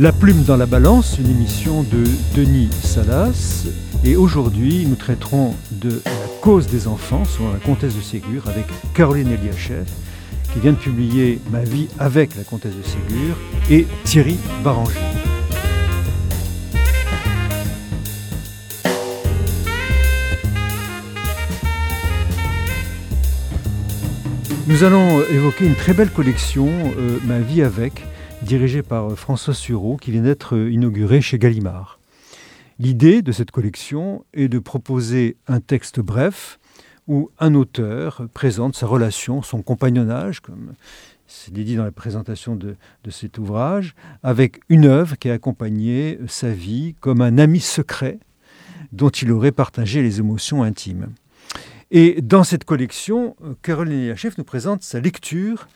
La plume dans la balance, une émission de Denis Salas. Et aujourd'hui, nous traiterons de la cause des enfants, selon la comtesse de Ségur, avec Caroline Eliachev, qui vient de publier Ma vie avec la comtesse de Ségur, et Thierry Baranger. Nous allons évoquer une très belle collection, euh, Ma vie avec, dirigée par François Sureau, qui vient d'être inaugurée chez Gallimard. L'idée de cette collection est de proposer un texte bref où un auteur présente sa relation, son compagnonnage, comme c'est dit dans la présentation de, de, cet ouvrage, avec une œuvre qui a accompagné sa vie comme un ami secret dont il aurait partagé les émotions intimes. Et dans cette collection, Caroline Eliachev nous présente sa lecture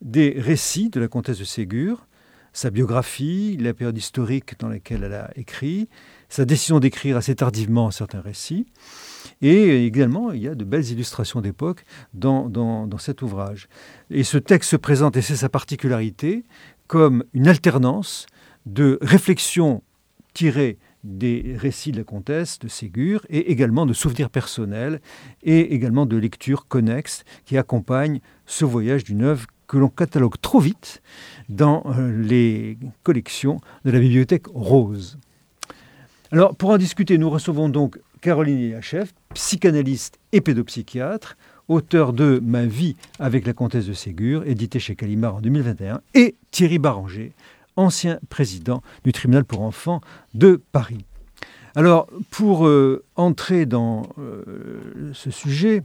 des récits de la comtesse de Ségur, sa biographie, la période historique dans laquelle elle a écrit, sa décision d'écrire assez tardivement certains récits. Et également, il y a de belles illustrations d'époque dans, dans, dans, cet ouvrage. Et ce texte se présente, et c'est sa particularité, comme une alternance de réflexions tirées des récits de la comtesse de Ségur et également de souvenirs personnels et également de lectures connexes qui accompagnent ce voyage d'une œuvre que l'on catalogue trop vite dans euh, les collections de la bibliothèque Rose. Alors, pour en discuter, nous recevons donc Caroline Yachev, psychanalyste et pédopsychiatre, auteur de Ma vie avec la comtesse de Ségur, édité chez Calimard en 2021, et Thierry Baranger, ancien président du tribunal pour enfants de Paris. Alors, pour euh, entrer dans euh, ce sujet,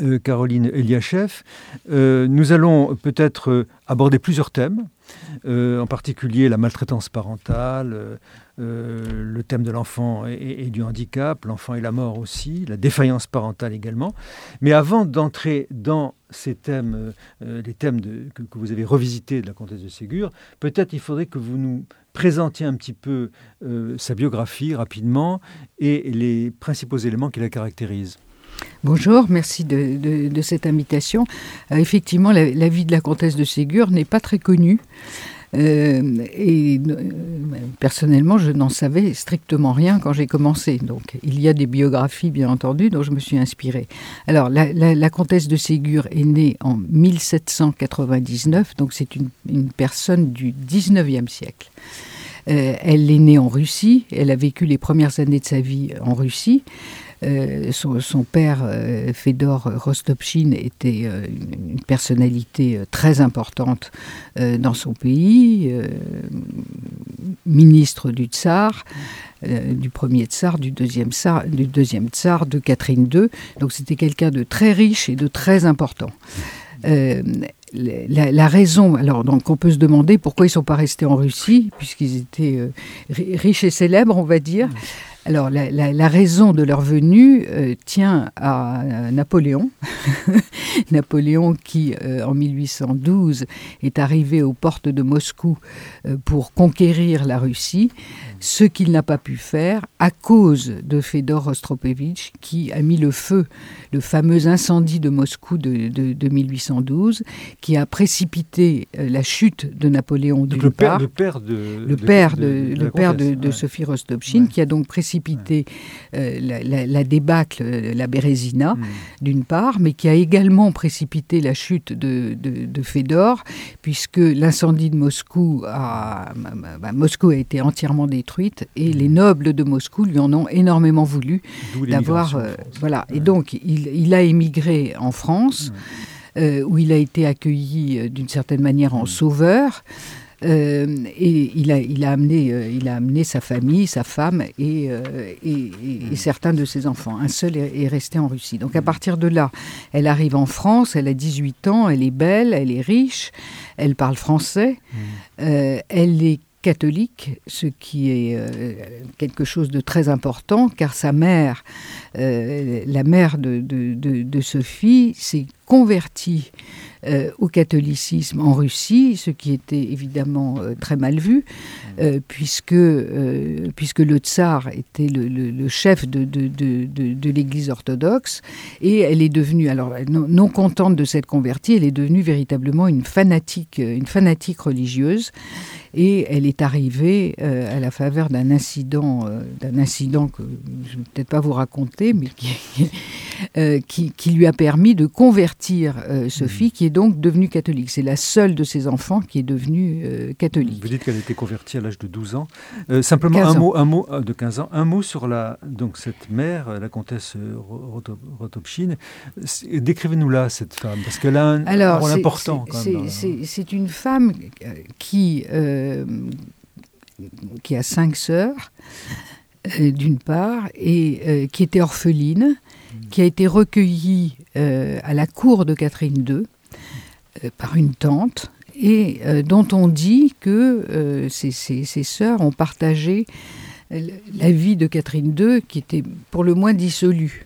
euh, Caroline Eliachev, euh, nous allons peut-être aborder plusieurs thèmes, euh, en particulier la maltraitance parentale, le thème de l'enfant et, du handicap, l'enfant et la mort aussi, la défaillance parentale également. Mais avant d'entrer dans ces thèmes, les thèmes que, que, vous avez revisités de la comtesse de Ségur, peut-être il faudrait que vous nous présentiez un petit peu sa biographie rapidement et les principaux éléments qui la caractérisent. Bonjour, merci de, cette invitation. Euh, effectivement, la, vie de la comtesse de Ségur n'est pas très connue. Euh, et euh, personnellement, je n'en savais strictement rien quand j'ai commencé. Donc, il y a des biographies, bien entendu, dont je me suis inspirée. Alors, la, comtesse de Ségur est née en 1799, donc c'est une, personne du 19e siècle. Elle est née en Russie, elle a vécu les premières années de sa vie en Russie. Euh, son, père, euh, Fedor Rostopchine, était euh, une personnalité très importante euh, dans son pays, euh, ministre du tsar, euh, du premier tsar, du deuxième tsar, du deuxième tsar, de Catherine II. Donc c'était quelqu'un de très riche et de très important. La, la, raison, alors donc on peut se demander pourquoi ils ne sont pas restés en Russie, puisqu'ils étaient euh, riches et célèbres, on va dire. Alors la, raison de leur venue euh, tient à, à Napoléon. Napoléon qui, euh, en 1812, est arrivé aux portes de Moscou euh, pour conquérir la Russie, ce qu'il n'a pas pu faire à cause de Fedor Rostropevitch qui a mis le feu, le fameux incendie de Moscou de, de, de 1812, qui a précipité euh, la chute de Napoléon donc le père, le père de le père de, de, le père de, de ouais. Sophie Rostopchine, ouais. qui a donc précipité ouais. euh, la, la, la, débâcle, la Bérésina, mmh. d'une part, mais qui a également précipité la chute de, Fédor, puisque l'incendie de Moscou a, bah, Moscou a été entièrement détruite et les nobles de Moscou lui en ont énormément voulu d'avoir euh, voilà ouais. et donc il, il, a émigré en France ouais. euh, où il a été accueilli euh, d'une certaine manière en sauveur. Euh, et il a, il, a amené, euh, il a amené sa famille, sa femme et, euh, et, et, et, certains de ses enfants. Un seul est, est, resté en Russie. Donc à partir de là, elle arrive en France, elle a 18 ans, elle est belle, elle est riche, elle parle français, elle est catholique, ce qui est euh, quelque chose de très important, car sa mère, euh, la mère de, de, de, de Sophie, s'est convertie euh, au catholicisme en Russie, ce qui était évidemment euh, très mal vu, euh, puisque, puisque le tsar était le, le, le chef de, de, de, de l'Église orthodoxe, et elle est devenue, alors non, non, contente de s'être convertie, elle est devenue véritablement une fanatique, une fanatique religieuse, et elle est est arrivé à la faveur d'un incident, d'un incident que je ne vais peut-être pas vous raconter, mais qui, qui, lui a permis de convertir Sophie, qui est donc devenue catholique. C'est la seule de ses enfants qui est devenue catholique. Vous dites qu'elle a été convertie à l'âge de 12 ans. simplement un mot, un mot de 15 ans, un mot sur la, donc cette mère, la comtesse Rotopchine. Décrivez-nous là cette femme, parce qu'elle a un, rôle important. C'est une femme qui, euh, qui a cinq sœurs, euh, d'une part, et euh, qui était orpheline, qui a été recueillie à la cour de Catherine II par une tante, et dont on dit que ses, ses, sœurs ont partagé la vie de Catherine II, qui était pour le moins dissolue.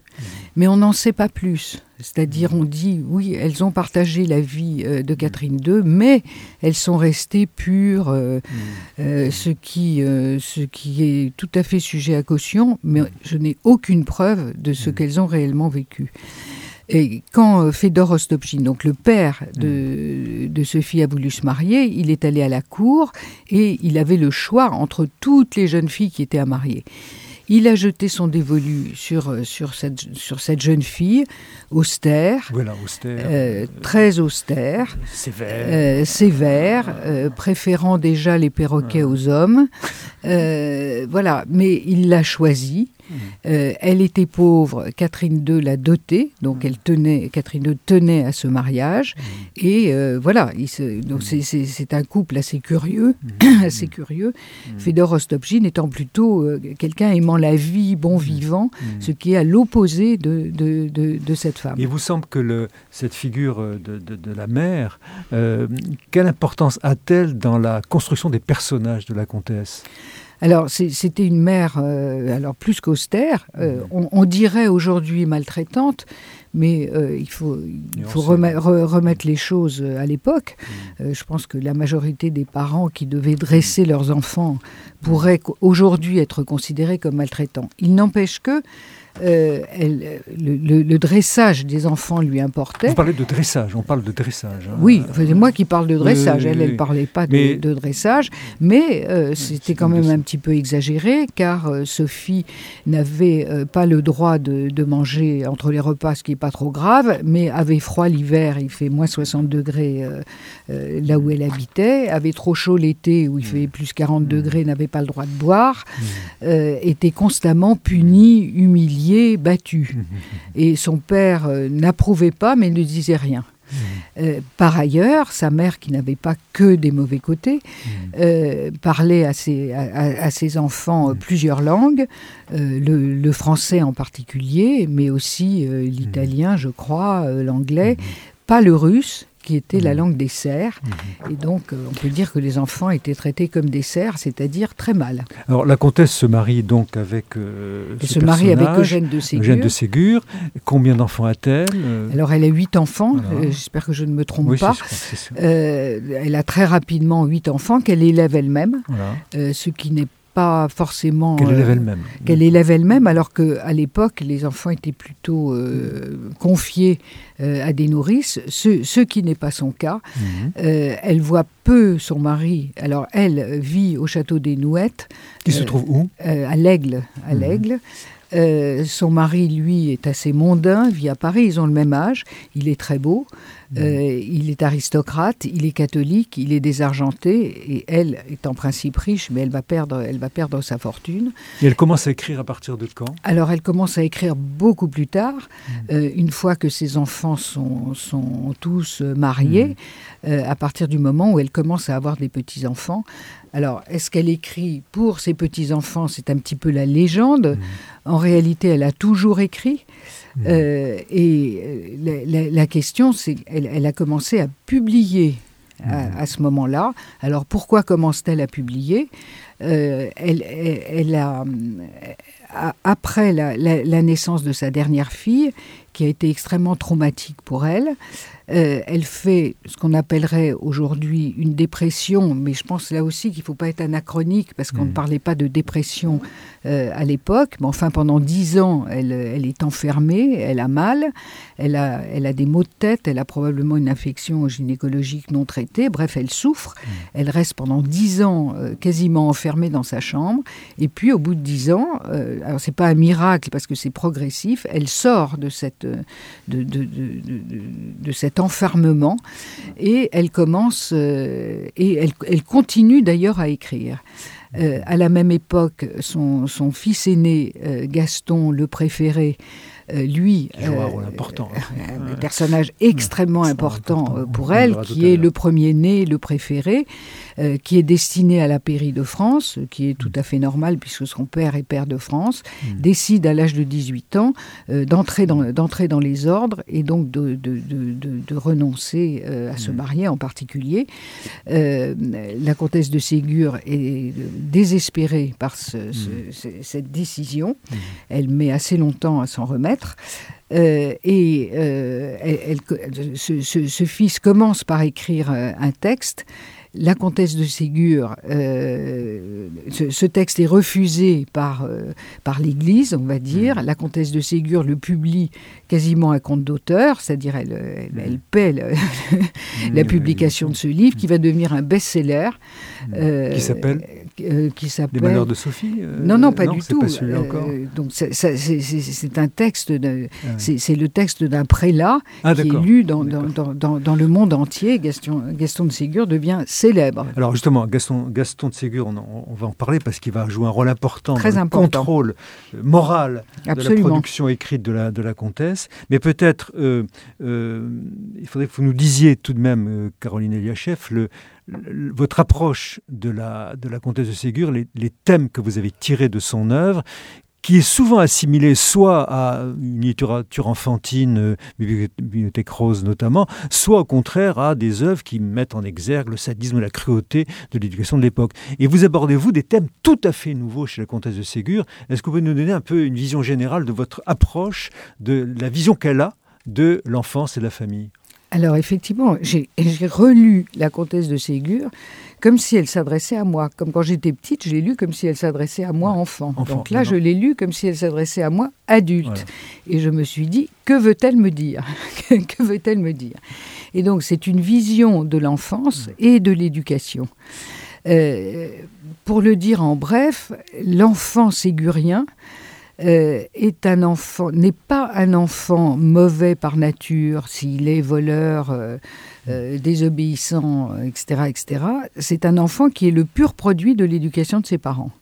Mais on n'en sait pas plus. C'est-à-dire, on dit, oui, elles ont partagé la vie euh, de Catherine II, mais elles sont restées pures, euh, mm. euh, ce, qui, ce qui est tout à fait sujet à caution, mais je n'ai aucune preuve de ce mm. qu'elles ont réellement vécu. Et quand Fedor Rostopchin, donc le père de, mm. de, Sophie, a voulu se marier, il est allé à la cour et il avait le choix entre toutes les jeunes filles qui étaient à marier. Il a jeté son dévolu sur, euh, sur, cette, sur cette jeune fille, austère, voilà, austère euh, très austère, sévère, euh, sévère préférant déjà les perroquets aux hommes. voilà, mais il l'a choisi. Euh, elle était pauvre, Catherine II l'a dotée, donc elle tenait, Catherine II tenait à ce mariage. Et euh, voilà, donc c'est un couple assez curieux, assez curieux. Fedor Rostopchin étant plutôt euh, quelqu'un aimant la vie, bon vivant, ce qui est à l'opposé de, de, cette femme. Il vous semble que le, cette figure de, la mère, quelle importance a-t-elle dans la construction des personnages de la comtesse? Alors c'était une mère, euh, alors plus qu'austère, euh, mmh. on, dirait aujourd'hui maltraitante, mais euh, il faut, il faut remettre les choses à l'époque. Mmh. je pense que la majorité des parents qui devaient dresser leurs enfants pourraient aujourd'hui être considérés comme maltraitants. Il n'empêche que euh, elle, le, dressage des enfants lui importait. Vous parlez de dressage, on parle de dressage. Hein. Oui, c'est moi qui parle de dressage. elle, elle ne parlait pas de, dressage, mais euh, c'était quand même un petit peu exagéré, car euh, Sophie n'avait pas le droit de, manger entre les repas, ce qui n'est pas trop grave, mais avait froid l'hiver, il fait moins 60 degrés là où elle habitait, avait trop chaud l'été, où il fait plus 40 degrés, n'avait pas le droit de boire, était constamment punie, humiliée battu. Et son père euh, n'approuvait pas, mais ne disait rien. Euh, par ailleurs, sa mère, qui n'avait pas que des mauvais côtés, euh, parlait à ses, à, ses enfants plusieurs langues, le, français en particulier, mais aussi l'italien, je crois, l'anglais, pas le russe, qui était la mmh. langue des cerfs. Mmh. Et donc, euh, on peut dire que les enfants étaient traités comme des cerfs, c'est-à-dire très mal. Alors, la comtesse se marie donc avec euh, ce se marie avec Eugène de Ségur. Eugène de Ségur. Combien d'enfants a-t-elle euh? Alors, elle a huit enfants. J'espère que je ne me trompe pas. elle a très rapidement huit enfants qu'elle élève elle-même, ce qui n'est pas forcément qu'elle élève elle-même. Qu'elle élève elle-même, alors qu'à l'époque, les enfants étaient plutôt confiés euh, à des nourrices, ce, qui n'est pas son cas. Mhm. Euh, elle voit peu son mari. Alors elle vit au château des Nouettes. Qui se trouve où? euh, À l'Aigle. À mhm. l'Aigle. son mari, lui, est assez mondain, vit à Paris, ils ont le même âge, il est très beau, euh, il est aristocrate, il est catholique, il est désargenté, et elle est en principe riche, mais elle va perdre, elle va perdre sa fortune. Et elle commence à écrire à partir de quand? Alors elle commence à écrire beaucoup plus tard, mmh. euh, une fois que ses enfants sont, sont tous mariés, mmh. euh, à partir du moment où elle commence à avoir des petits-enfants. Alors, est-ce qu'elle écrit pour ses petits-enfants? C'est un petit peu la légende. Mmh. En réalité, elle a toujours écrit. Euh, et euh, la, question, c'est qu'elle elle a commencé à publier à, ce moment-là. Alors pourquoi commence-t-elle à publier? Euh, elle, elle, a, après la, naissance de sa dernière fille, qui a été extrêmement traumatique pour elle, elle fait ce qu'on appellerait aujourd'hui une dépression, mais je pense là aussi qu'il ne faut pas être anachronique parce qu'on ne parlait pas de dépression euh, à l'époque. Mais enfin, pendant dix ans, elle, elle, est enfermée, elle a mal, elle a, elle a des maux de tête, elle a probablement une infection gynécologique non traitée. Bref, elle souffre. Mmh. Elle reste pendant dix ans euh, quasiment enfermée dans sa chambre. Et puis, au bout de dix ans, euh, alors c'est pas un miracle parce que c'est progressif, elle sort de, cette, de, de, de, cet enfermement. Et elle commence, et elle, elle continue d'ailleurs à écrire. Euh, à la même époque, son, son fils aîné, euh, Gaston, le préféré, euh, lui, un rôle important, un personnage extrêmement important, pour elle, qui est le premier-né, le préféré, euh, qui est destiné à la pairie de France, qui est tout à fait normal puisque son père est père de France, mm. décide à l'âge de 18 ans euh, d'entrer dans, dans les ordres et donc de, de, de, renoncer euh, à se mm. marier en particulier. la comtesse de Ségur est désespérée par mm. cette décision. Elle met assez longtemps à s'en remettre. et elle, ce, ce, fils commence par écrire un texte la comtesse de Ségur, euh, ce, texte est refusé par, euh, par l'Église, on va dire. Mmh. La comtesse de Ségur le publie quasiment à compte d'auteur, c'est-à-dire elle, elle, paie mmh. la publication de ce livre qui va devenir un best-seller. Mmh. Euh, qui s'appelle? Qui s'appelle Les Malheurs de Sophie Non, non, pas du tout. Pas encore. donc c'est un texte, ah c'est le texte d'un prélat ah, qui est lu dans, dans, dans, dans, le monde entier. Gaston, Gaston de Ségur devient célèbre. Alors justement, Gaston, Gaston de Ségur, on, va en parler parce qu'il va jouer un rôle important dans le contrôle euh, moral de la production écrite de la, de la comtesse. Mais peut-être, euh, euh, il faudrait que vous nous disiez tout de même, Caroline Eliachev, le, votre approche de la, de la comtesse de Ségur, les, thèmes que vous avez tirés de son œuvre, qui est souvent assimilé soit à une littérature enfantine, euh, Bibliothèque Rose notamment, soit au contraire à des œuvres qui mettent en exergue le sadisme et la cruauté de l'éducation de l'époque. Et vous abordez, vous, des thèmes tout à fait nouveaux chez la comtesse de Ségur. Est-ce que vous pouvez nous donner un peu une vision générale de votre approche, de la vision qu'elle a de l'enfance et de la famille? Alors effectivement, j'ai relu La comtesse de Ségur comme si elle s'adressait à moi. Comme quand j'étais petite, je l'ai lu comme si elle s'adressait à moi enfant. Donc là, je l'ai lu comme si elle s'adressait à moi adulte. Et je me suis dit, que veut-elle me dire? Que veut-elle me dire? Et donc c'est une vision de l'enfance et de l'éducation. Euh, pour le dire en bref, l'enfant ségurien euh, est un enfant, n'est pas un enfant mauvais par nature, s'il est voleur, euh, euh, désobéissant, etc., etc. C'est un enfant qui est le pur produit de l'éducation de ses parents.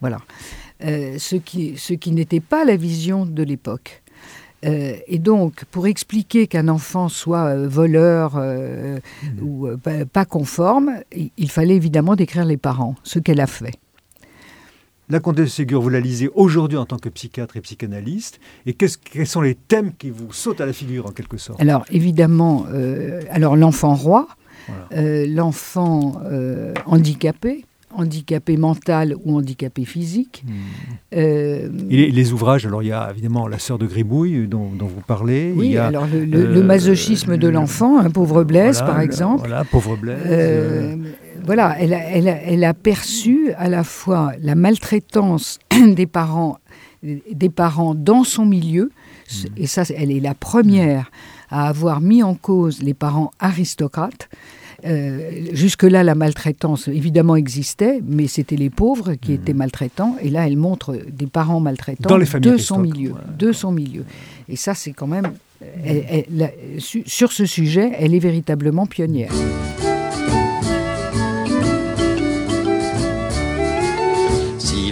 Voilà. ce qui, ce qui n'était pas la vision de l'époque. et donc, pour expliquer qu'un enfant soit voleur ou pas conforme, il fallait évidemment décrire les parents, ce qu'elle a fait. La comtesse de Ségur, vous la lisez aujourd'hui en tant que psychiatre et psychanalyste. Et quels sont les thèmes qui vous sautent à la figure en quelque sorte? Alors évidemment, euh, alors l'enfant roi, euh, l'enfant euh, handicapé, handicapé mental ou handicapé physique. Hmm. et les, ouvrages, alors il y a évidemment La sœur de Gribouille dont, vous parlez. Oui, il y a, alors le, masochisme de l'enfant, un pauvre Blaise par exemple. Voilà, pauvre Blaise voilà, elle a, perçu à la fois la maltraitance des parents, des parents dans son milieu, mmh. et ça, elle est la première à avoir mis en cause les parents aristocrates. Euh, jusque-là, la maltraitance, évidemment, existait, mais c'était les pauvres qui mmh. étaient maltraitants. Et là, elle montre des parents maltraitants de son milieu. De son milieu. Et ça, c'est quand même... sur ce sujet, elle est véritablement pionnière.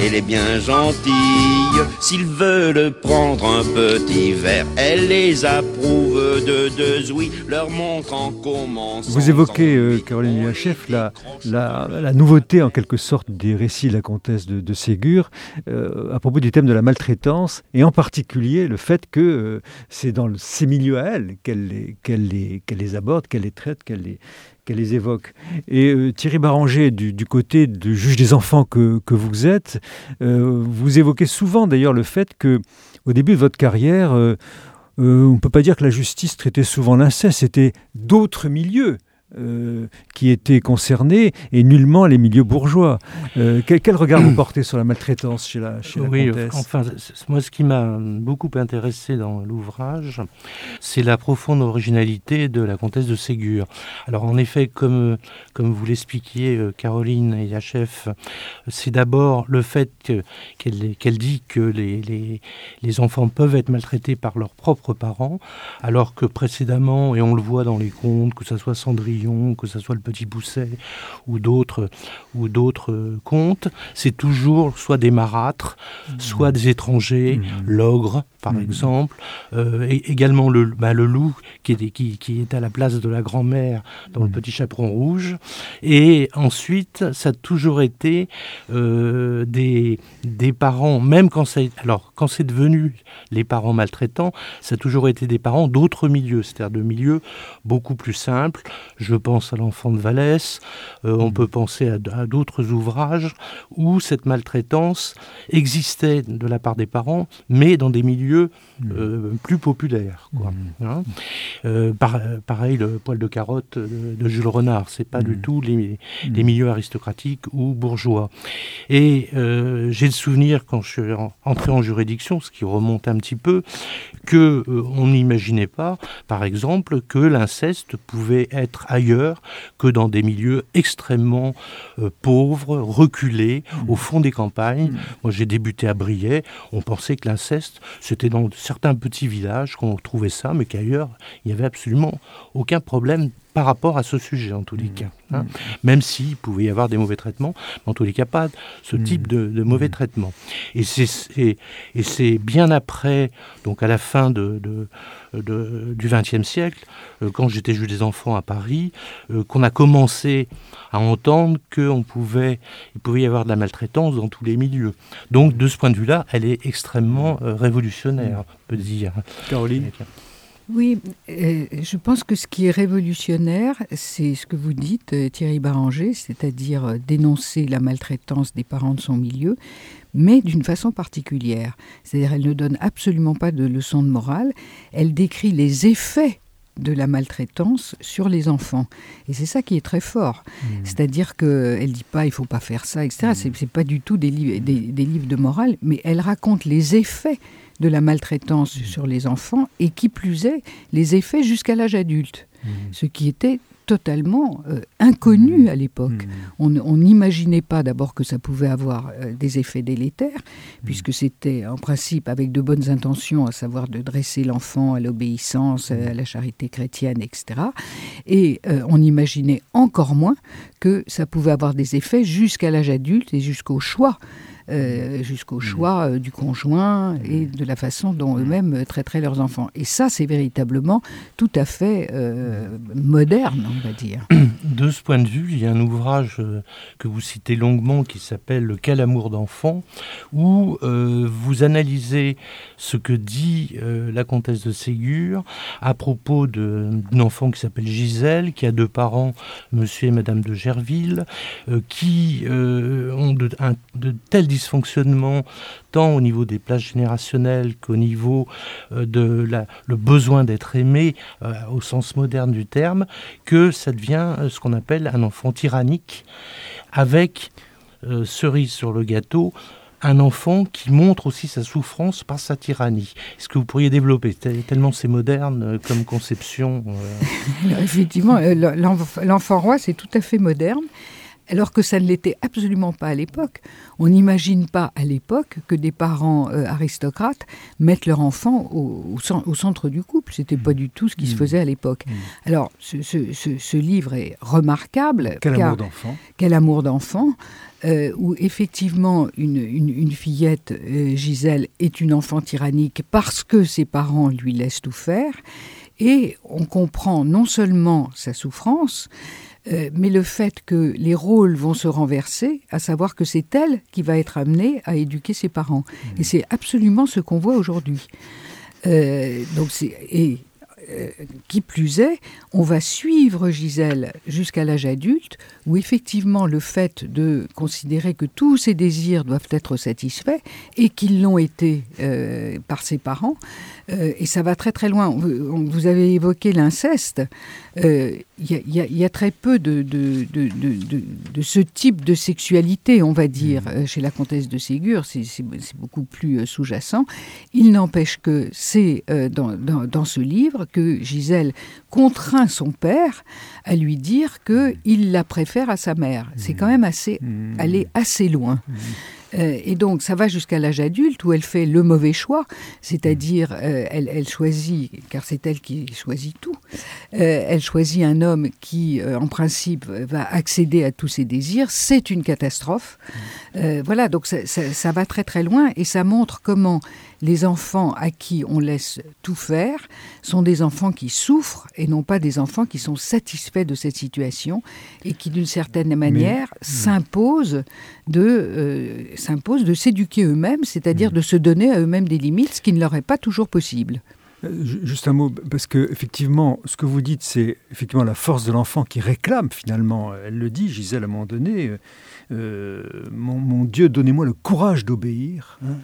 elle est bien gentille. S'ils veulent prendre un petit verre, elle les approuve de deux oui, leur montre en commençant. Vous évoquez, euh, Caroline Chef, la, la, la, nouveauté en quelque sorte des récits de la comtesse de, de Ségur euh, à propos du thème de la maltraitance, et en particulier le fait que euh, c'est dans ces milieux à elle qu'elle les, qu'elle les, qu'elle les aborde, qu'elle les traite, qu'elle les, qu'elle les évoque. Et euh, Thierry Baranger, du, du, côté du juge des enfants que, que vous êtes, euh, vous évoquez souvent d'ailleurs le fait que, au début de votre carrière, euh on ne peut pas dire que la justice traitait souvent l'inceste, c'était d'autres milieux euh, qui étaient concernés et nullement les milieux bourgeois. Euh, quel, quel, regard vous portez sur la maltraitance chez la, chez la oui, comtesse? enfin, moi, ce qui m'a beaucoup intéressé dans l'ouvrage, c'est la profonde originalité de la comtesse de Ségur. Alors, en effet, comme, comme vous l'expliquiez, euh, Caroline et chef, c'est d'abord le fait qu'elle qu dit que les, les, les enfants peuvent être maltraités par leurs propres parents, alors que précédemment, et on le voit dans les contes, que ce soit Cendrillon, que ce soit le Petit Pousset ou d'autres ou d'autres contes, c'est toujours soit des marâtres, mmh. soit des étrangers, mmh. l'ogre par mmh. exemple, euh, et également le, bah, le loup qui est, qui, qui est à la place de la grand-mère dans le Petit Chaperon Rouge, et ensuite ça a toujours été euh, des, des parents, même quand c'est alors quand c'est devenu les parents maltraitants, ça a toujours été des parents d'autres milieux, c'est-à-dire de milieux beaucoup plus simples. Je pense à l'enfant de Vallès, euh, on peut penser à, à d'autres ouvrages où cette maltraitance existait de la part des parents, mais dans des milieux euh, plus populaires. Quoi. Mmh. Hein euh, par, pareil, le poil de carotte de, de Jules Renard, c'est pas mmh. du tout les, les, milieux aristocratiques ou bourgeois. Et euh, j'ai le souvenir quand je suis entré en juridiction, ce qui remonte un petit peu, que on n'imaginait pas, par exemple, que l'inceste pouvait être ailleurs que dans des milieux extrêmement pauvres, reculés, mmh. au fond des campagnes. Mmh. Moi, j'ai débuté à Briey. On pensait que l'inceste, c'était dans certains petits villages qu'on trouvait ça, mais qu'ailleurs, il n'y avait absolument aucun problème par rapport à ce sujet, en tous les mmh. cas. Hein. Mmh. Même s'il pouvait y avoir des mauvais traitements, mais en tous les cas, pas ce mmh. type de, de mauvais traitements. Et c'est bien après, donc à la fin de, de, de du XXe siècle, euh, quand j'étais juge des enfants à Paris, euh, qu'on a commencé à entendre qu'il pouvait, il pouvait y avoir de la maltraitance dans tous les milieux. Donc, de ce point de vue-là, elle est extrêmement euh, révolutionnaire, on peut dire. Caroline? Oui, euh, je pense que ce qui est révolutionnaire, c'est ce que vous dites, euh, Thierry Baranger, c'est-à-dire euh, dénoncer la maltraitance des parents de son milieu, mais d'une façon particulière. C'est-à-dire elle ne donne absolument pas de leçons de morale, elle décrit les effets de la maltraitance sur les enfants. Et c'est ça qui est très fort. Mmh. C'est-à-dire qu'elle dit pas il faut pas faire ça, etc. Mmh. C'est pas du tout des, li des, des livres de morale, mais elle raconte les effets de la maltraitance mmh. sur les enfants et qui plus est les effets jusqu'à l'âge adulte, mmh. ce qui était totalement euh, inconnu à l'époque. Mmh. On n'imaginait pas d'abord que ça pouvait avoir euh, des effets délétères, puisque c'était en principe avec de bonnes intentions, à savoir de dresser l'enfant à l'obéissance, à la charité chrétienne, etc. Et euh, on imaginait encore moins que ça pouvait avoir des effets jusqu'à l'âge adulte et jusqu'au choix euh, jusqu'au choix euh, du conjoint et de la façon dont eux-mêmes traiteraient leurs enfants. Et ça, c'est véritablement tout à fait euh, moderne, on va dire. De ce point de vue, il y a un ouvrage que vous citez longuement qui s'appelle Le Quel amour d'enfant, où vous analysez ce que dit la comtesse de Ségur à propos d'un enfant qui s'appelle Gisèle, qui a deux parents, monsieur et madame de Gerville, euh, qui euh, ont de, de tels dysfonctionnements tant au niveau des places générationnelles qu'au niveau euh, de la, le besoin d'être aimé au sens moderne du terme, que ça devient ce qu'on appelle un enfant tyrannique, avec cerise sur le gâteau, un enfant qui montre aussi sa souffrance par sa tyrannie. Est-ce que vous pourriez développer Tellement c'est moderne euh, comme conception. Euh. effectivement, l'enfant roi, c'est tout à fait moderne alors que ça ne l'était absolument pas à l'époque. On n'imagine pas à l'époque que des parents euh, aristocrates mettent leur enfant au, centre du couple. C'était pas du tout ce qui se mmh. faisait à l'époque. Mmh. Alors, ce, livre est remarquable. Quel amour d'enfant Quel amour d'enfant euh, où effectivement une, fillette, euh, Gisèle, est une enfant tyrannique parce que ses parents lui laissent tout faire. Et on comprend non seulement sa souffrance, euh, mais le fait que les rôles vont se renverser, à savoir que c'est elle qui va être amenée à éduquer ses parents. Mmh. Et c'est absolument ce qu'on voit aujourd'hui. Euh, donc et euh, qui plus est, on va suivre Gisèle jusqu'à l'âge adulte, où effectivement le fait de considérer que tous ses désirs doivent être satisfaits et qu'ils l'ont été par ses parents, et ça va très très loin. Vous avez évoqué l'inceste il y, a très peu de, de, de, ce type de sexualité, on va dire, mmh. euh, chez la comtesse de Ségur. C'est beaucoup plus euh, sous-jacent. Il n'empêche que c'est euh, dans, dans, ce livre que Gisèle contraint son père à lui dire qu'il la préfère à sa mère. C'est quand mmh. même assez, mmh. aller assez loin. Euh, et donc, ça va jusqu'à l'âge adulte où elle fait le mauvais choix, c'est-à-dire euh, elle, choisit, car c'est elle qui choisit tout, euh, elle choisit un homme qui, en principe, va accéder à tous ses désirs. C'est une catastrophe. voilà, donc ça, ça, va très très loin et ça montre comment les enfants à qui on laisse tout faire sont des enfants qui souffrent et non pas des enfants qui sont satisfaits de cette situation et qui, d'une certaine manière, hmm. s'imposent de, euh, de s'éduquer eux-mêmes, c'est-à-dire hmm. de se donner à eux-mêmes des limites, ce qui ne leur est pas toujours possible. Euh, juste un mot, parce que effectivement, ce que vous dites, c'est effectivement la force de l'enfant qui réclame finalement. Elle le dit, Gisèle, à un moment donné, euh, euh, mon, Dieu, donnez-moi le courage d'obéir. Hein.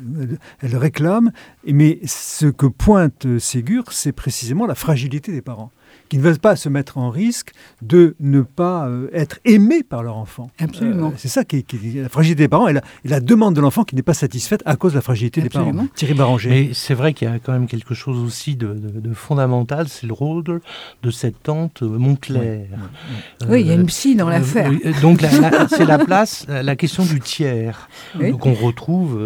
Elle réclame, mais ce que pointe Ségur, c'est précisément la fragilité des parents qui ne veulent pas se mettre en risque de ne pas euh, être aimés par leur enfant. Absolument. Euh, c'est ça qui est, la fragilité des parents et la, demande de l'enfant qui n'est pas satisfaite à cause de la fragilité des parents. Thierry Baranger. Mais c'est vrai qu'il y a quand même quelque chose aussi de, fondamental, c'est le rôle de cette tante Montclair. Oui, il y a une psy dans l'affaire. donc c'est la place, la question du tiers qu'on retrouve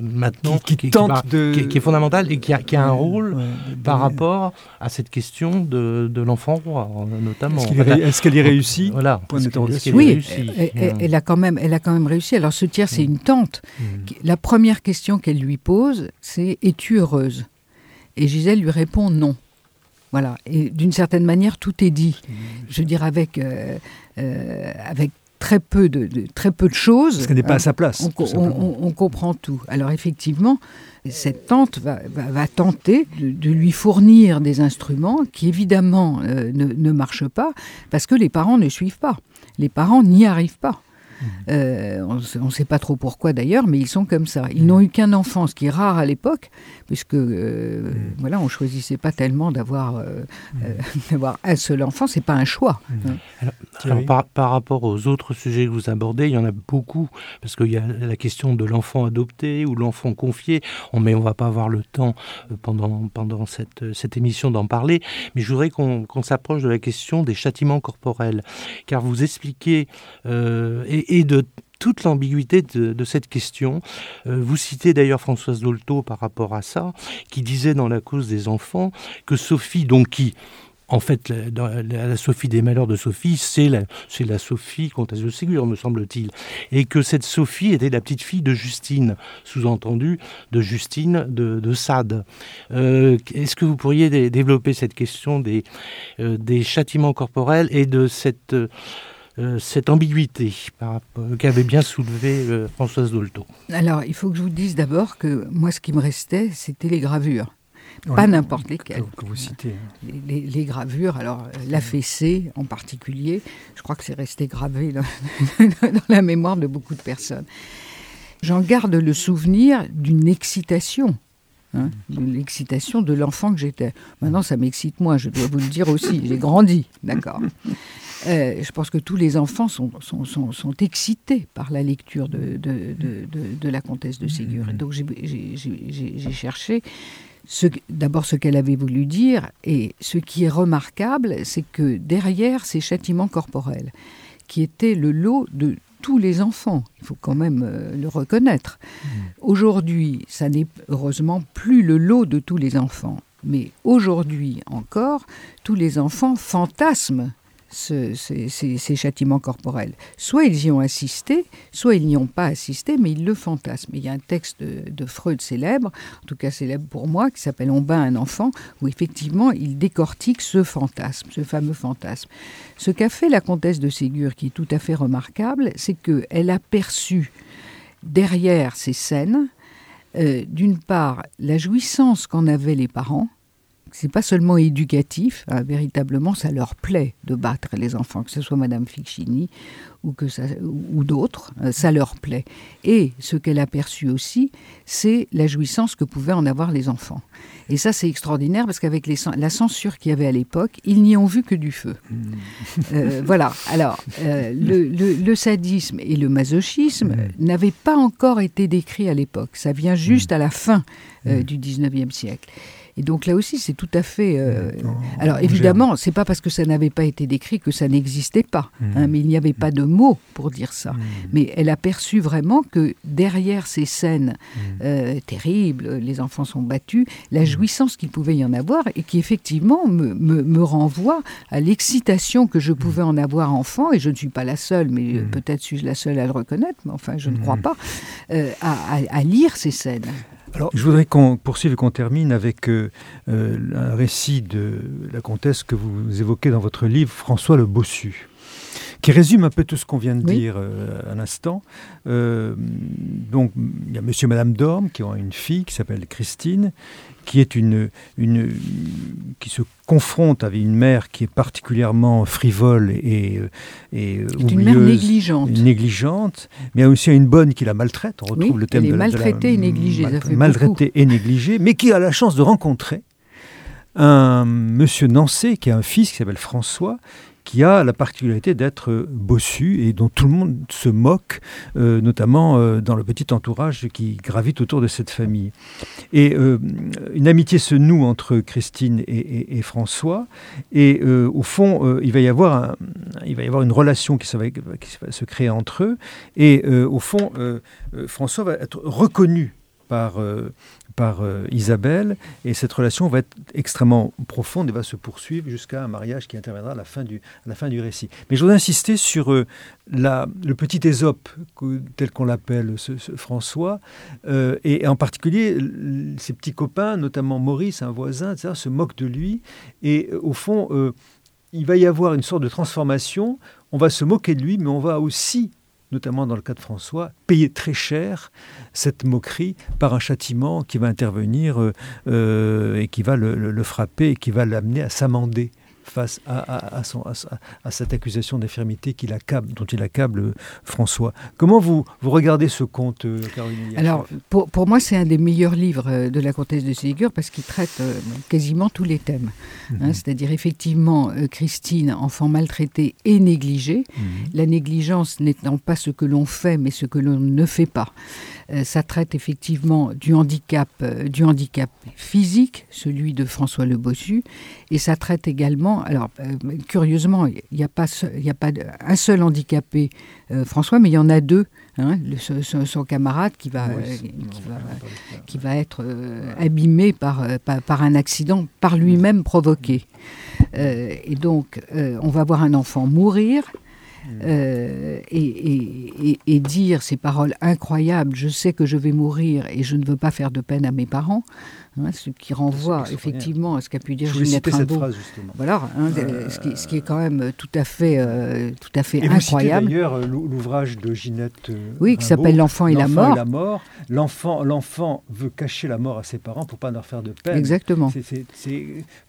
maintenant, qui, tente de... qui, est fondamentale et qui a, qui a un rôle par rapport à cette question de, de l'enfant roi, notamment. Est-ce qu'elle y réussit Voilà. oui, elle, a quand même, elle a quand même réussi. Alors ce tiers, c'est une tante. Mm. La première question qu'elle lui pose, c'est Es-tu heureuse? Et Gisèle lui répond non. Voilà. Et d'une certaine manière, tout est dit. Mm. Je veux dire, avec, euh, euh, avec très peu de, très peu de choses. Parce qu'elle n'est pas à sa place. On, comprend tout. Alors effectivement, cette tante va, va, tenter de, lui fournir des instruments qui évidemment euh, ne, ne marchent pas parce que les parents ne suivent pas. Les parents n'y arrivent pas. Euh, on ne sait pas trop pourquoi d'ailleurs, mais ils sont comme ça. Ils n'ont eu qu'un enfant, ce qui est rare à l'époque, puisque euh, mm. voilà, on choisissait pas tellement d'avoir euh, mm. un seul enfant. C'est pas un choix. Mm. Hein. par, rapport aux autres sujets que vous abordez, il y en a beaucoup, parce qu'il y a la question de l'enfant adopté ou l'enfant confié. On, mais on va pas avoir le temps pendant pendant cette cette émission d'en parler. Mais je voudrais qu'on s'approche de la question des châtiments corporels, car vous expliquez et, et, de toute l'ambiguïté de, cette question. Euh, vous citez d'ailleurs Françoise Dolto par rapport à ça, qui disait dans La cause des enfants que Sophie, donc qui en fait, la, Sophie des malheurs de Sophie, c'est la, la Sophie comtesse de Ségur, me semble-t-il. Et que cette Sophie était la petite fille de Justine, sous-entendu de Justine de, Sade. Euh, est-ce que vous pourriez développer cette question des, euh, des châtiments corporels et de cette cette ambiguïté qu'avait bien soulevé euh, Françoise Dolto Alors, il faut que je vous dise d'abord que moi, ce qui me restait, c'était les gravures. pas n'importe lesquelles. Que, vous citez. Les, gravures, alors euh, la fessée en particulier, je crois que c'est resté gravé dans, la mémoire de beaucoup de personnes. J'en garde le souvenir d'une excitation Hein, l'excitation de l'enfant que j'étais. Maintenant, ça m'excite moi, je dois vous le dire aussi. J'ai grandi, d'accord. Euh, je pense que tous les enfants sont, sont, sont, excités par la lecture de, de, de, la comtesse de Ségur. donc j'ai cherché d'abord ce qu'elle avait voulu dire, et ce qui est remarquable, c'est que derrière ces châtiments corporels, qui étaient le lot de tous les enfants. Il faut quand même euh, le reconnaître. Mmh. Aujourd'hui, ça n'est heureusement plus le lot de tous les enfants. Mais aujourd'hui encore, tous les enfants fantasment ces, châtiments corporels. Soit ils y ont assisté, soit ils n'y ont pas assisté, mais ils le fantasment. Il y a un texte de, Freud célèbre, en tout cas célèbre pour moi, qui s'appelle On bat un enfant, où effectivement il décortique ce fantasme, ce fameux fantasme. Ce qu'a fait la comtesse de Ségur, qui est tout à fait remarquable, c'est qu'elle a perçu derrière ces scènes, euh, d'une part, la jouissance qu'en avaient les parents, c'est pas seulement éducatif, hein, véritablement, ça leur plaît de battre les enfants, que ce soit Madame Ficchini ou, que ça, ou d'autres, euh, ça leur plaît. Et ce qu'elle a perçu aussi, c'est la jouissance que pouvaient en avoir les enfants. Et ça, c'est extraordinaire parce qu'avec la censure qu'il y avait à l'époque, ils n'y ont vu que du feu. Mmh. Euh, voilà. Alors, euh, le, sadisme et le masochisme mmh. n'avaient pas encore été décrits à l'époque. Ça vient juste mmh. à la fin du 19e siècle. Et donc là aussi, c'est tout à fait. Euh, alors évidemment, c'est pas parce que ça n'avait pas été décrit que ça n'existait pas, hein, mm. mais il n'y avait pas de mots pour dire ça. Mm. Mais elle a perçu vraiment que derrière ces scènes mm. euh, terribles, les enfants sont battus, la jouissance qu'il pouvait y en avoir et qui effectivement me, me, renvoie à l'excitation que je pouvais en avoir enfant, et je ne suis pas la seule, mais peut-être suis-je la seule à le reconnaître, mais enfin je ne crois pas, euh, à lire ces scènes. Alors, je voudrais qu'on poursuive et qu'on termine avec euh, euh, un récit de la comtesse que vous évoquez dans votre livre, François le Bossu qui résume un peu tout ce qu'on vient de dire euh, à l'instant. donc, il y a monsieur et madame Dorme qui ont une fille qui s'appelle Christine, qui est une, une, qui se confronte avec une mère qui est particulièrement frivole et, et oublieuse, une mère négligente. négligente, mais aussi une bonne qui la maltraite. On retrouve le thème elle est de, maltraitée et négligée. maltraitée et négligée, mais qui a la chance de rencontrer un monsieur Nancé qui a un fils qui s'appelle François qui a la particularité d'être bossu et dont tout le monde se moque, euh, notamment euh, dans le petit entourage qui gravite autour de cette famille. Et euh, une amitié se noue entre Christine et, François, et au fond, il, va y avoir il va y avoir une relation qui, va se créer entre eux, et au fond, François va être reconnu par, par euh, Isabelle, et cette relation va être extrêmement profonde et va se poursuivre jusqu'à un mariage qui interviendra à la fin du, la fin du récit. Mais je voudrais insister sur euh, le petit Ésope, tel qu'on l'appelle ce, François, euh, et, en particulier ses petits copains, notamment Maurice, un voisin, etc., se moquent de lui, et au fond, il va y avoir une sorte de transformation, on va se moquer de lui, mais on va aussi notamment dans le cas de François, payer très cher cette moquerie par un châtiment qui va intervenir euh, euh, et qui va le, frapper et qui va l'amener à s'amender face à, son, à, cette accusation d'infirmité qu'il accable, dont il accable François. Comment vous, vous regardez ce conte, euh, Caroline Alors, pour, pour moi, c'est un des meilleurs livres euh, de la comtesse de Ségur parce qu'il traite euh, quasiment tous les thèmes. Hein, mhm. C'est-à-dire, effectivement, Christine, enfant maltraité et négligé. Mhm. La négligence n'étant pas ce que l'on fait, mais ce que l'on ne fait pas. Ça traite effectivement du handicap, du handicap physique, celui de François Le Bossu, et ça traite également alors euh, curieusement, il n'y a pas, a pas un seul handicapé, euh, François, mais il y en a deux. Hein, son, camarade qui va, euh, qui, va, être abîmé par, par, un accident par lui-même provoqué. et donc, on va voir un enfant mourir. Et, et, dire ces paroles incroyables, je sais que je vais mourir et je ne veux pas faire de peine à mes parents, Hein, ce qui renvoie effectivement à ce qu'a pu dire Ginette Rimbaud. Voilà, hein, euh, ce, qui, est quand même tout à fait, euh, tout à fait et incroyable. D'ailleurs euh, l'ouvrage de Ginette. oui, qui s'appelle L'enfant et la mort. L'enfant, l'enfant veut cacher la mort à ses parents pour pas leur faire de peine. Exactement.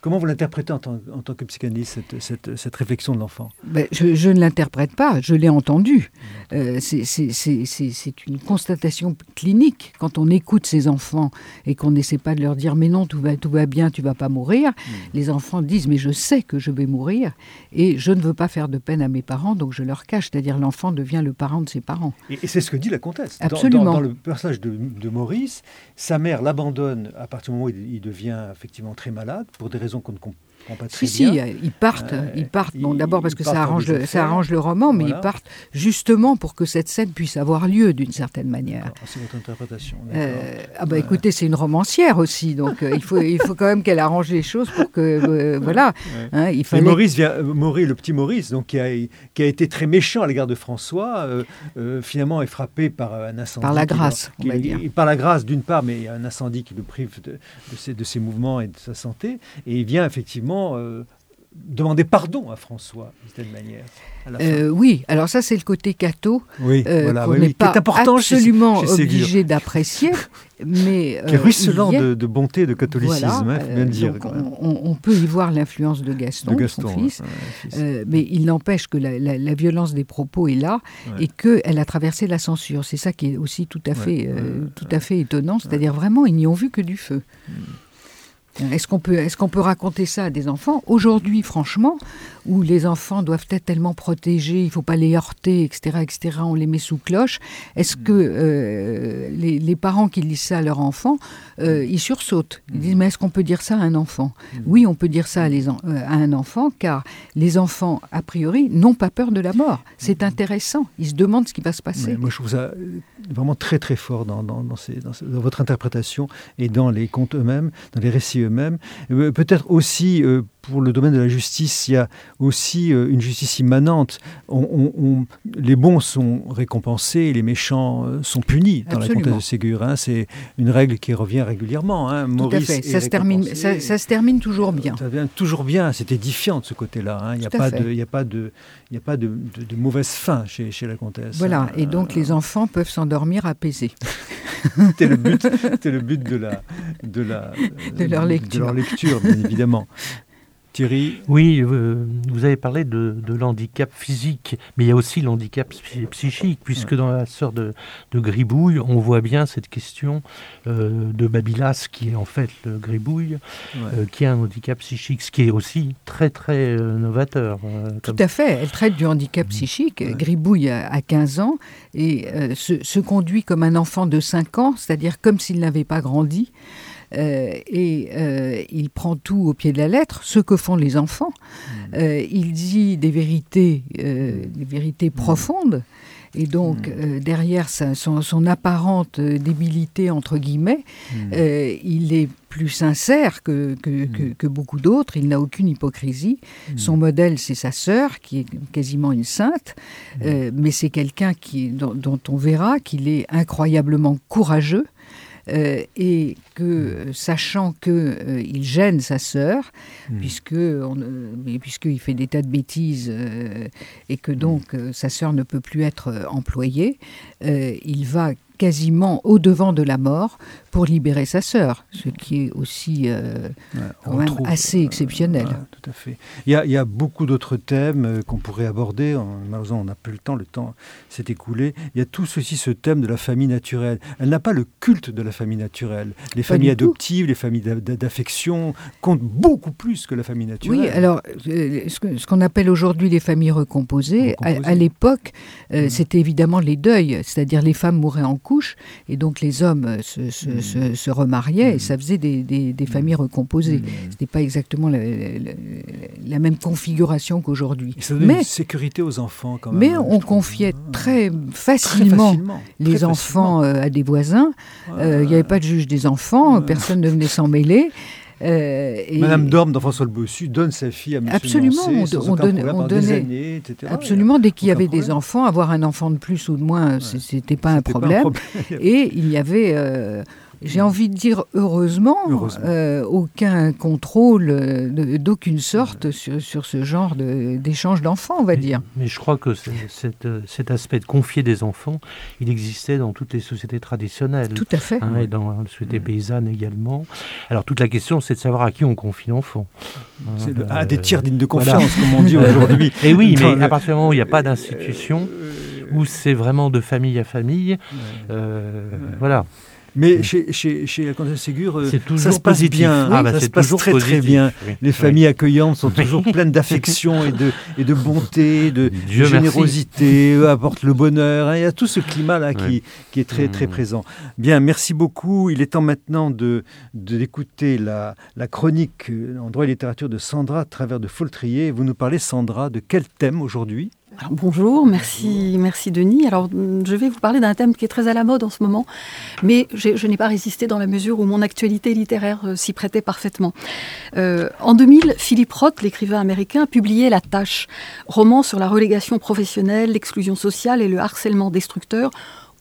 comment vous l'interprétez en, en, tant que psychanalyste cette, cette, cette réflexion de l'enfant? Ben, je, je, ne l'interprète pas, je l'ai entendu. Euh, c'est une constatation clinique quand on écoute ces enfants et qu'on n'essaie pas de leur dire mais non, tout va, tout va bien, tu vas pas mourir. Hmm. Les enfants disent mais je sais que je vais mourir et je ne veux pas faire de peine à mes parents, donc je leur cache. C'est-à-dire l'enfant devient le parent de ses parents. Et, c'est ce que dit la comtesse. Absolument. Dans, le personnage de, Maurice, sa mère l'abandonne à partir du moment où il devient effectivement très malade pour des raisons qu'on ne comprend si, si, ils partent. Euh, ils partent. Bon, d'abord parce que ça arrange, le, ça arrange le roman, mais ils partent justement pour que cette scène puisse avoir lieu d'une certaine manière. C'est votre interprétation. Euh, ah bah écoutez, c'est une romancière aussi, donc euh, il, faut, il faut quand même qu'elle arrange les choses pour que voilà. Hein, il fallait... Maurice vient, Maurice, le petit Maurice, donc qui a, qui a été très méchant à l'égard de François, finalement est frappé par un incendie. Par la grâce, on va dire. Par la grâce d'une part, mais il y a un incendie qui le prive de, de, ses, de ses mouvements et de sa santé, et il vient effectivement euh, demander pardon à François, d'une certaine manière. Euh, oui, alors ça c'est le côté catho oui, euh, qu'on n'est pas absolument obligé d'apprécier, mais qui est ruisselant de, bonté, de catholicisme, bien dire. On, peut y voir l'influence de Gaston, son fils, mais il n'empêche que la, violence des propos est là et qu'elle a traversé la censure. C'est ça qui est aussi tout à fait, tout à fait étonnant, c'est-à-dire vraiment ils n'y ont vu que du feu. Est-ce qu'on peut, est qu'on peut raconter ça à des enfants Aujourd'hui, franchement, où les enfants doivent être tellement protégés, il ne faut pas les heurter, etc., etc., on les met sous cloche, est-ce que euh, les, parents qui lisent ça à leur enfant, euh, ils sursautent Ils disent, mais est-ce qu'on peut dire ça à un enfant? Oui, on peut dire ça à, les euh, à un enfant, car les enfants, a priori, n'ont pas peur de la mort. C'est intéressant. Ils se demandent ce qui va se passer. moi, je trouve ça vraiment très, très fort dans, dans, dans, dans votre interprétation et dans les contes eux-mêmes, dans les récits eux-mêmes. Euh, peut-être aussi euh, pour le domaine de la justice, il y a aussi euh, une justice immanente. On, les bons sont récompensés les méchants sont punis dans la comtesse de Ségur. Hein. C'est une règle qui revient régulièrement. Hein. Tout à fait. Ça se, termine, ça, se termine toujours bien. Ça vient toujours bien. C'est édifiant de ce côté-là. Hein. Il n'y a, pas de, il a pas de, il a pas de, mauvaise fin chez, chez, la comtesse. Voilà. Et donc les enfants peuvent s'endormir apaisés. C'était le but, le but de la, de la, de leur lecture, de leur lecture bien évidemment. Oui, euh, vous avez parlé de, l'handicap physique, mais il y a aussi l'handicap psychique, puisque dans la sœur de, Gribouille, on voit bien cette question euh, de Babylas, qui est en fait le Gribouille, euh, qui a un handicap psychique, ce qui est aussi très très novateur. Tout à fait, elle traite du handicap mmh. psychique. Gribouille a, 15 ans et se, se, conduit comme un enfant de 5 ans, c'est-à-dire comme s'il n'avait pas grandi. Euh, et euh, il prend tout au pied de la lettre, ce que font les enfants. Mmh. Euh, il dit des vérités, des vérités mmh. profondes. Et donc, mmh. derrière son, apparente débilité, entre guillemets, il est plus sincère que, que, beaucoup d'autres. Il n'a aucune hypocrisie. Son modèle, c'est sa sœur, qui est quasiment une sainte. mais c'est quelqu'un dont, dont, on verra qu'il est incroyablement courageux. Euh, et que, sachant qu'il euh, il gêne sa sœur, hmm. puisque euh, puisqu'il fait des tas de bêtises et que donc sa sœur ne peut plus être employée, il va quasiment au devant de la mort pour libérer sa sœur, ce qui est aussi euh, quand même assez exceptionnel. tout à fait. Il y a, beaucoup d'autres thèmes euh, qu'on pourrait aborder. Malheureusement, on n'a plus le temps, le temps s'est écoulé. Il y a tout ceci, ce thème de la famille naturelle. Elle n'a pas le culte de la famille naturelle. Les familles adoptives, les familles d'affection comptent beaucoup plus que la famille naturelle. Oui, alors euh, ce qu'on appelle aujourd'hui les familles recomposées, à, l'époque, mmh. c'était évidemment les deuils, c'est-à-dire les femmes mouraient en couche, et donc les hommes se, hmm. Se, remariaient, et hmm. ça faisait des, des, familles recomposées. Ce n'était pas exactement la, même configuration qu'aujourd'hui. Mais une sécurité aux enfants, quand même. Mais on confiait ah. très facilement, les enfants euh, à des voisins. Euh, il n'y avait pas de juge des enfants, personne ne venait s'en mêler. Euh, Madame Dorme dans François le Bossu donne sa fille à M. Absolument, on, donnait, absolument dès qu'il y avait des enfants, avoir un enfant de plus ou de moins, ce c'était pas, un problème. Et il y avait euh, j'ai envie de dire heureusement, euh, aucun contrôle d'aucune sorte sur, sur, ce genre d'échange d'enfants, on va dire. Mais je crois que cet aspect de confier des enfants, il existait dans toutes les sociétés traditionnelles. Tout à fait. Hein, et dans la société paysanne également. Alors toute la question, c'est de savoir à qui on confie l'enfant. Hein, à des tiers dignes de confiance, comme on dit aujourd'hui. Et oui, mais à partir du moment où il n'y a pas d'institution, où c'est vraiment de famille à famille, euh, voilà. Mais chez, chez, chez la Comtesse Ségur, euh, ça se passe bien, ah, bah, ça se passe très très bien. Les familles accueillantes sont toujours pleines d'affection et de, et de bonté, de, générosité, eux apportent le bonheur. Il y a tout ce climat-là qui, qui, est très très mmh. présent. Bien, merci beaucoup. Il est temps maintenant de d'écouter la, la chronique en droit et littérature de Sandra à travers de Foltrier. Vous nous parlez, Sandra, de quel thème aujourd'hui? Bonjour, merci, merci Denis. Alors, je vais vous parler d'un thème qui est très à la mode en ce moment, mais je n'ai pas résisté dans la mesure où mon actualité littéraire euh, s'y prêtait parfaitement. Euh, en 2000, Philippe Roth, l'écrivain américain, publiait La Tâche, roman sur la relégation professionnelle, l'exclusion sociale et le harcèlement destructeur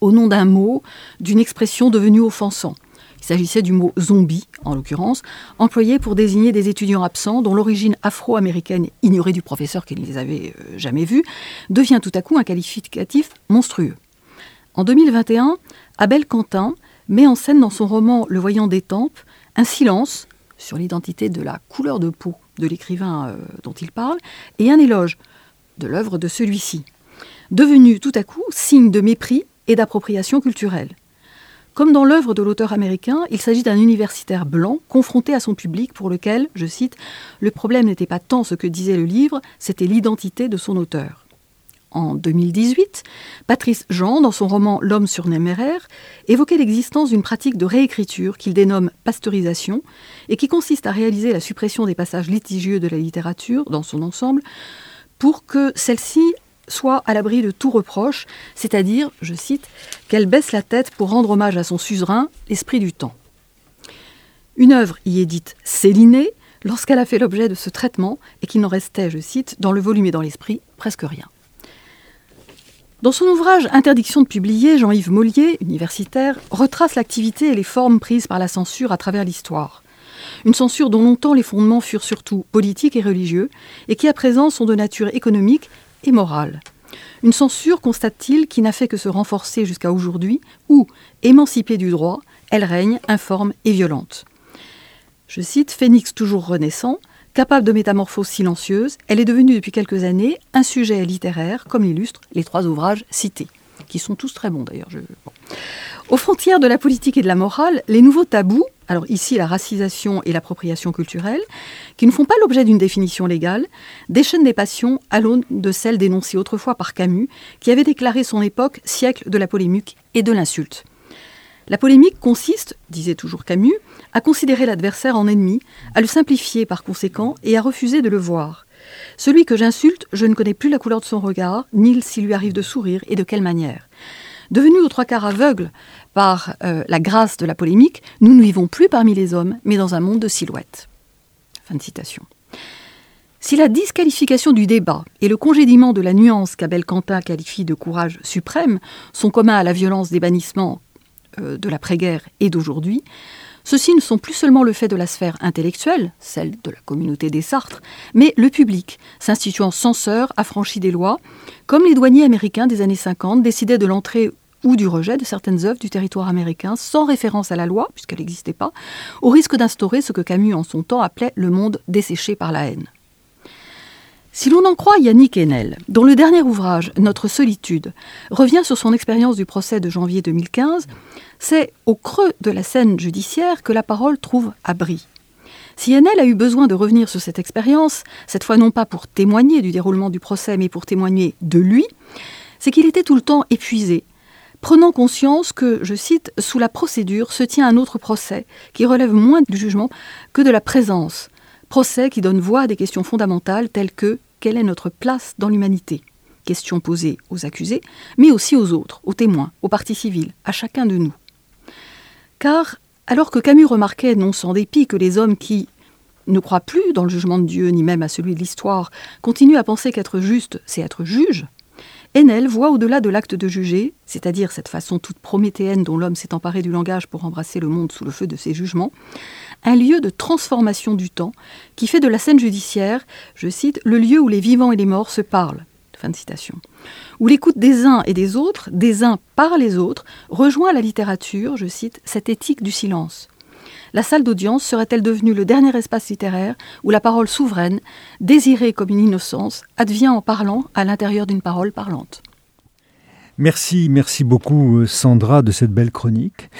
au nom d'un mot, d'une expression devenue offensant. Il s'agissait du mot zombie, en l'occurrence, employé pour désigner des étudiants absents dont l'origine afro-américaine ignorée du professeur qui ne les avait euh, jamais vus, devient tout à coup un qualificatif monstrueux. En 2021, Abel Quentin met en scène dans son roman Le voyant des tempes un silence sur l'identité de la couleur de peau de l'écrivain euh, dont il parle et un éloge de l'œuvre de celui-ci, devenu tout à coup signe de mépris et d'appropriation culturelle. Comme dans l'œuvre de l'auteur américain, il s'agit d'un universitaire blanc confronté à son public pour lequel, je cite, le problème n'était pas tant ce que disait le livre, c'était l'identité de son auteur. En 2018, Patrice Jean, dans son roman L'homme surnuméraire, évoquait l'existence d'une pratique de réécriture qu'il dénomme pasteurisation et qui consiste à réaliser la suppression des passages litigieux de la littérature dans son ensemble pour que celle-ci soit à l'abri de tout reproche, c'est-à-dire, je cite, qu'elle baisse la tête pour rendre hommage à son suzerain, l'esprit du temps. Une œuvre y est dite célinée lorsqu'elle a fait l'objet de ce traitement et qu'il n'en restait, je cite, dans le volume et dans l'esprit, presque rien. Dans son ouvrage Interdiction de publier, Jean-Yves Mollier, universitaire, retrace l'activité et les formes prises par la censure à travers l'histoire. Une censure dont longtemps les fondements furent surtout politiques et religieux, et qui à présent sont de nature économique et morale. Une censure, constate-t-il, qui n'a fait que se renforcer jusqu'à aujourd'hui, où, émancipée du droit, elle règne informe et violente. Je cite Phénix toujours renaissant, capable de métamorphoses silencieuses, elle est devenue depuis quelques années un sujet littéraire, comme l'illustrent les trois ouvrages cités, qui sont tous très bons d'ailleurs. Aux frontières de la politique et de la morale, les nouveaux tabous, alors ici la racisation et l'appropriation culturelle, qui ne font pas l'objet d'une définition légale, déchaînent des passions à l'aune de celles dénoncées autrefois par Camus, qui avait déclaré son époque siècle de la polémique et de l'insulte. La polémique consiste, disait toujours Camus, à considérer l'adversaire en ennemi, à le simplifier par conséquent et à refuser de le voir. Celui que j'insulte, je ne connais plus la couleur de son regard, ni s'il lui arrive de sourire et de quelle manière. Devenus aux trois quarts aveugles par euh, la grâce de la polémique, nous ne vivons plus parmi les hommes, mais dans un monde de silhouettes. Fin de citation. Si la disqualification du débat et le congédiement de la nuance qu'Abel Quentin qualifie de courage suprême sont communs à la violence des bannissements euh, de l'après-guerre et d'aujourd'hui, ceux-ci ne sont plus seulement le fait de la sphère intellectuelle, celle de la communauté des Sartres, mais le public, s'instituant censeur, affranchi des lois, comme les douaniers américains des années 50 décidaient de l'entrée ou du rejet de certaines œuvres du territoire américain sans référence à la loi, puisqu'elle n'existait pas, au risque d'instaurer ce que Camus en son temps appelait le monde desséché par la haine. Si l'on en croit Yannick Enel, dont le dernier ouvrage, Notre solitude, revient sur son expérience du procès de janvier 2015, c'est au creux de la scène judiciaire que la parole trouve abri. Si Enel a eu besoin de revenir sur cette expérience, cette fois non pas pour témoigner du déroulement du procès, mais pour témoigner de lui, c'est qu'il était tout le temps épuisé, prenant conscience que, je cite, sous la procédure se tient un autre procès qui relève moins du jugement que de la présence, procès qui donne voix à des questions fondamentales telles que quelle est notre place dans l'humanité? Questions posées aux accusés, mais aussi aux autres, aux témoins, aux partis civils, à chacun de nous. Car, alors que Camus remarquait, non sans dépit, que les hommes qui ne croient plus dans le jugement de Dieu, ni même à celui de l'histoire, continuent à penser qu'être juste, c'est être juge, Enel voit au-delà de l'acte de juger, c'est-à-dire cette façon toute prométhéenne dont l'homme s'est emparé du langage pour embrasser le monde sous le feu de ses jugements, un lieu de transformation du temps qui fait de la scène judiciaire, je cite, le lieu où les vivants et les morts se parlent. Fin de citation. Où l'écoute des uns et des autres, des uns par les autres, rejoint la littérature, je cite, cette éthique du silence. La salle d'audience serait-elle devenue le dernier espace littéraire où la parole souveraine, désirée comme une innocence, advient en parlant à l'intérieur d'une parole parlante? Merci, merci beaucoup Sandra de cette belle chronique.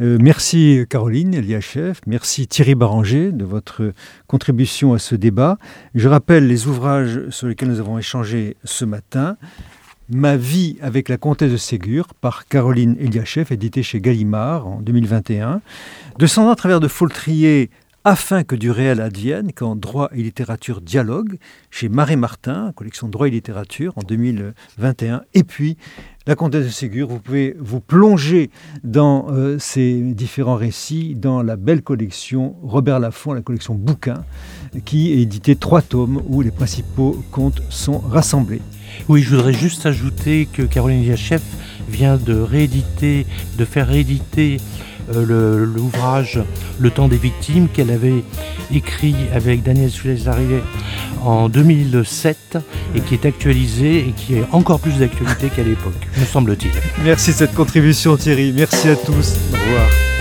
Euh, merci Caroline Eliachev, merci Thierry Baranger de votre contribution à ce débat. Je rappelle les ouvrages sur lesquels nous avons échangé ce matin. Ma vie avec la comtesse de Ségur par Caroline Eliachev, édité chez Gallimard en 2021. Descendant à travers de Foltrier afin que du réel advienne, quand droit et littérature dialogue, chez Marie Martin, collection droit et littérature en 2021. Et puis, la comtesse de Ségur, vous pouvez vous plonger dans euh, ces différents récits dans la belle collection Robert Laffont, la collection Bouquin, qui est trois tomes où les principaux contes sont rassemblés. Oui, je voudrais juste ajouter que Caroline Diachef vient de rééditer, de faire rééditer euh, l'ouvrage Le temps des victimes qu'elle avait écrit avec Daniel Suez-Arrivé en 2007 et qui est actualisé et qui est encore plus d'actualité qu'à l'époque, me semble-t-il. Merci de cette contribution Thierry, merci à tous, au revoir.